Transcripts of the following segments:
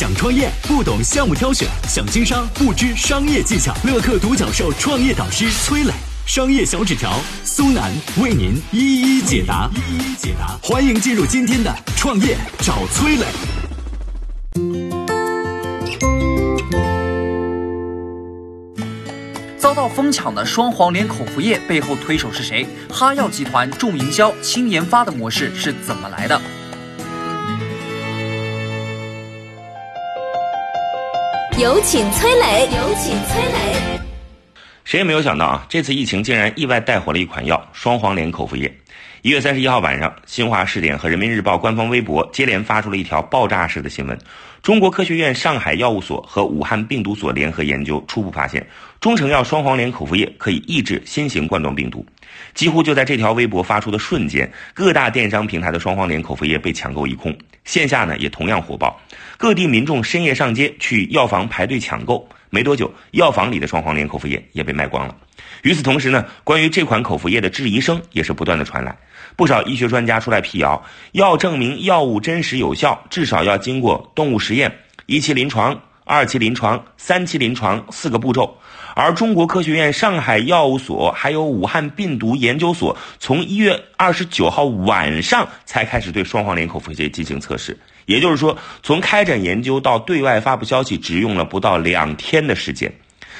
想创业不懂项目挑选，想经商不知商业技巧。乐客独角兽创业导师崔磊，商业小纸条苏南为您一一解答。一一解答，欢迎进入今天的创业找崔磊。遭到疯抢的双黄连口服液背后推手是谁？哈药集团重营销轻研发的模式是怎么来的？有请崔磊，有请崔磊。谁也没有想到啊，这次疫情竟然意外带火了一款药——双黄连口服液。一月三十一号晚上，新华视点和人民日报官方微博接连发出了一条爆炸式的新闻：中国科学院上海药物所和武汉病毒所联合研究初步发现，中成药双黄连口服液可以抑制新型冠状病毒。几乎就在这条微博发出的瞬间，各大电商平台的双黄连口服液被抢购一空，线下呢也同样火爆，各地民众深夜上街去药房排队抢购。没多久，药房里的双黄连口服液也被卖光了。与此同时呢，关于这款口服液的质疑声也是不断的传来，不少医学专家出来辟谣，要证明药物真实有效，至少要经过动物实验、一期临床、二期临床、三期临床四个步骤。而中国科学院上海药物所还有武汉病毒研究所，从一月二十九号晚上才开始对双黄连口服液进行测试。也就是说，从开展研究到对外发布消息，只用了不到两天的时间。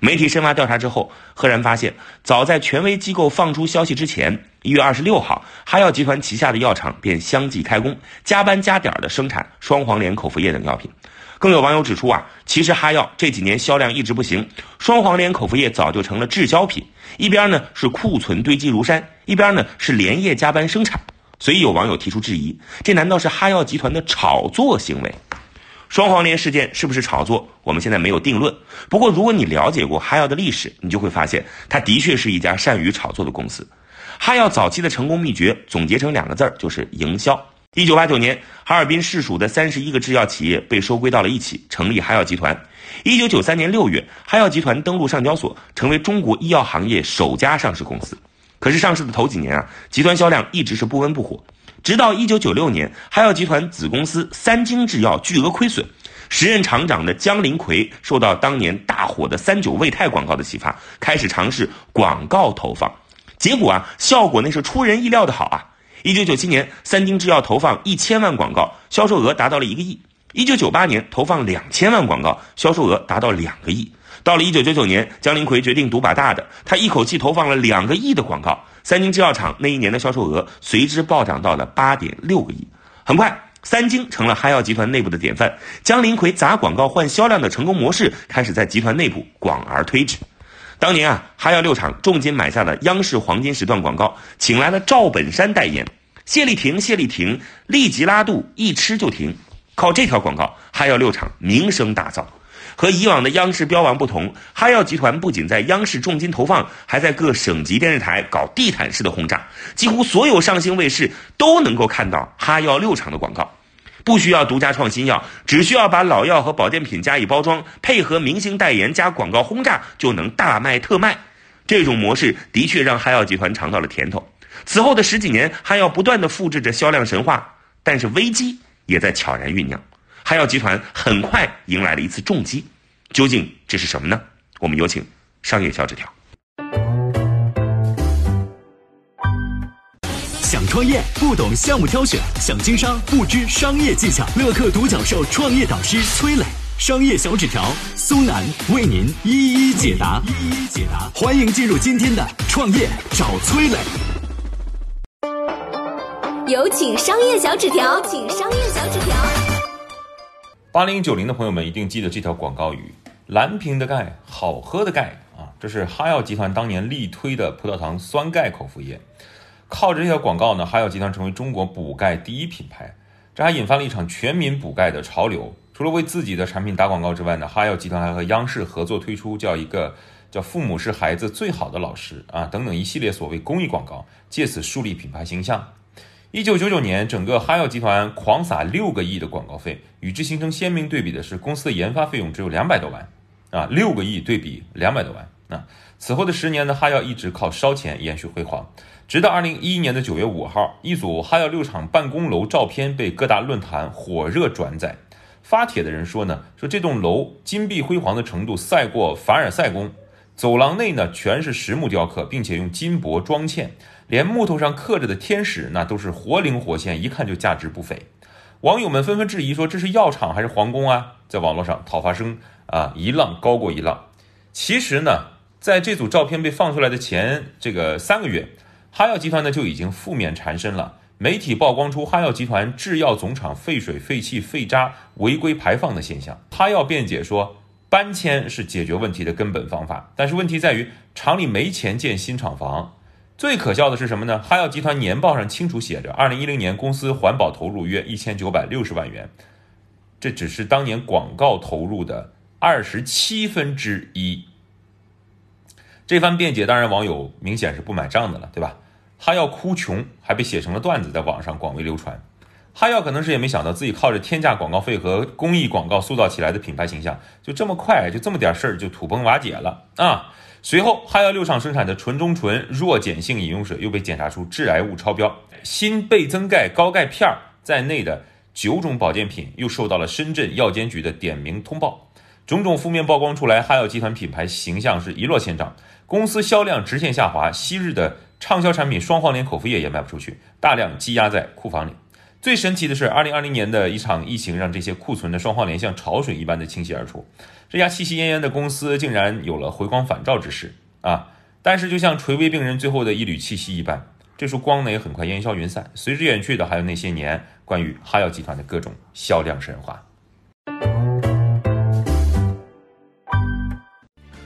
媒体深挖调查之后，赫然发现，早在权威机构放出消息之前，一月二十六号，哈药集团旗下的药厂便相继开工，加班加点的生产双黄连口服液等药品。更有网友指出啊，其实哈药这几年销量一直不行，双黄连口服液早就成了滞销品，一边呢是库存堆积如山，一边呢是连夜加班生产。所以有网友提出质疑，这难道是哈药集团的炒作行为？双黄连事件是不是炒作？我们现在没有定论。不过如果你了解过哈药的历史，你就会发现，它的确是一家善于炒作的公司。哈药早期的成功秘诀总结成两个字儿，就是营销。一九八九年，哈尔滨市属的三十一个制药企业被收归到了一起，成立哈药集团。一九九三年六月，哈药集团登陆上交所，成为中国医药行业首家上市公司。可是上市的头几年啊，集团销量一直是不温不火。直到一九九六年，哈药集团子公司三精制药巨额亏损，时任厂长的姜林奎受到当年大火的三九胃泰广告的启发，开始尝试广告投放。结果啊，效果那是出人意料的好啊！一九九七年，三精制药投放一千万广告，销售额达到了一个亿；一九九八年，投放两千万广告，销售额达到两个亿。到了一九九九年，姜林奎决定赌把大的，他一口气投放了两个亿的广告，三精制药厂那一年的销售额随之暴涨到了八点六个亿。很快，三精成了哈药集团内部的典范，姜林奎砸广告换销量的成功模式开始在集团内部广而推之。当年啊，哈药六厂重金买下了央视黄金时段广告，请来了赵本山代言，谢丽婷，谢丽婷立即拉肚，一吃就停。靠这条广告，哈药六厂名声大噪。和以往的央视标王不同，哈药集团不仅在央视重金投放，还在各省级电视台搞地毯式的轰炸，几乎所有上星卫视都能够看到哈药六厂的广告。不需要独家创新药，只需要把老药和保健品加以包装，配合明星代言加广告轰炸，就能大卖特卖。这种模式的确让哈药集团尝到了甜头。此后的十几年，哈药不断的复制着销量神话，但是危机也在悄然酝酿。哈药集团很快迎来了一次重击，究竟这是什么呢？我们有请商业小纸条。想创业不懂项目挑选，想经商不知商业技巧。乐客独角兽创业导师崔磊，商业小纸条苏南为您一一解答。一一解答，欢迎进入今天的创业找崔磊。有请商业小纸条，请商业小纸条。八零九零的朋友们一定记得这条广告语：“蓝瓶的钙，好喝的钙啊！”这是哈药集团当年力推的葡萄糖酸钙口服液。靠着这条广告呢，哈药集团成为中国补钙第一品牌，这还引发了一场全民补钙的潮流。除了为自己的产品打广告之外呢，哈药集团还和央视合作推出叫一个叫“父母是孩子最好的老师”啊等等一系列所谓公益广告，借此树立品牌形象。一九九九年，整个哈药集团狂撒六个亿的广告费，与之形成鲜明对比的是，公司的研发费用只有两百多万，啊，六个亿对比两百多万，啊，此后的十年呢，哈药一直靠烧钱延续辉煌，直到二零一一年的九月五号，一组哈药六厂办公楼照片被各大论坛火热转载，发帖的人说呢，说这栋楼金碧辉煌的程度赛过凡尔赛宫，走廊内呢全是实木雕刻，并且用金箔装嵌，连木头上刻着的天使那都是活灵活现，一看就价值不菲。网友们纷纷质疑说这是药厂还是皇宫啊？在网络上讨伐声啊一浪高过一浪。其实呢，在这组照片被放出来的前这个三个月，哈药集团呢就已经负面缠身了。媒体曝光出哈药集团制药总厂废水、废气、废渣违规排放的现象。他要辩解说，搬迁是解决问题的根本方法，但是问题在于厂里没钱建新厂房。最可笑的是什么呢？哈药集团年报上清楚写着，二零一零年公司环保投入约一千九百六十万元，这只是当年广告投入的。二十七分之一，这番辩解当然网友明显是不买账的了，对吧？哈药哭穷还被写成了段子，在网上广为流传。哈药可能是也没想到自己靠着天价广告费和公益广告塑造起来的品牌形象，就这么快就这么点事儿就土崩瓦解了啊！随后，哈药六厂生产的纯中纯弱碱性饮用水又被检查出致癌物超标，锌倍增钙高钙片在内的九种保健品又受到了深圳药监局的点名通报。种种负面曝光出来，哈药集团品牌形象是一落千丈，公司销量直线下滑，昔日的畅销产品双黄连口服液也卖不出去，大量积压在库房里。最神奇的是，二零二零年的一场疫情让这些库存的双黄连像潮水一般的倾泻而出，这家气息奄奄的公司竟然有了回光返照之势啊！但是就像垂危病人最后的一缕气息一般，这束光呢也很快烟消云散，随之远去的还有那些年关于哈药集团的各种销量神话。